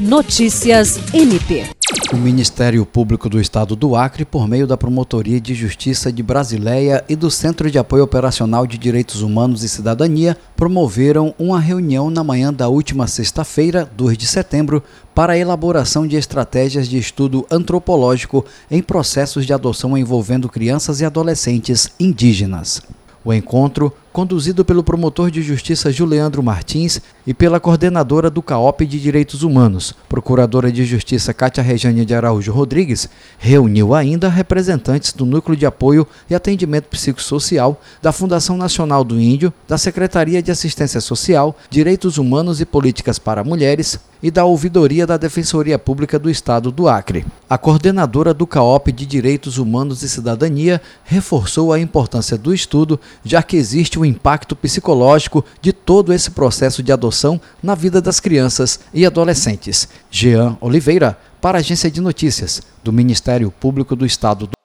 Notícias MP. O Ministério Público do Estado do Acre, por meio da Promotoria de Justiça de Brasileia e do Centro de Apoio Operacional de Direitos Humanos e Cidadania, promoveram uma reunião na manhã da última sexta-feira, 2 de setembro, para a elaboração de estratégias de estudo antropológico em processos de adoção envolvendo crianças e adolescentes indígenas. O encontro conduzido pelo promotor de justiça Juliandro Martins e pela coordenadora do CAOP de Direitos Humanos, procuradora de justiça Cátia Rejane de Araújo Rodrigues, reuniu ainda representantes do Núcleo de Apoio e Atendimento Psicossocial, da Fundação Nacional do Índio, da Secretaria de Assistência Social, Direitos Humanos e Políticas para Mulheres e da Ouvidoria da Defensoria Pública do Estado do Acre. A coordenadora do CAOP de Direitos Humanos e Cidadania reforçou a importância do estudo, já que existe o impacto psicológico de todo esse processo de adoção na vida das crianças e adolescentes. Jean Oliveira, para a Agência de Notícias do Ministério Público do Estado do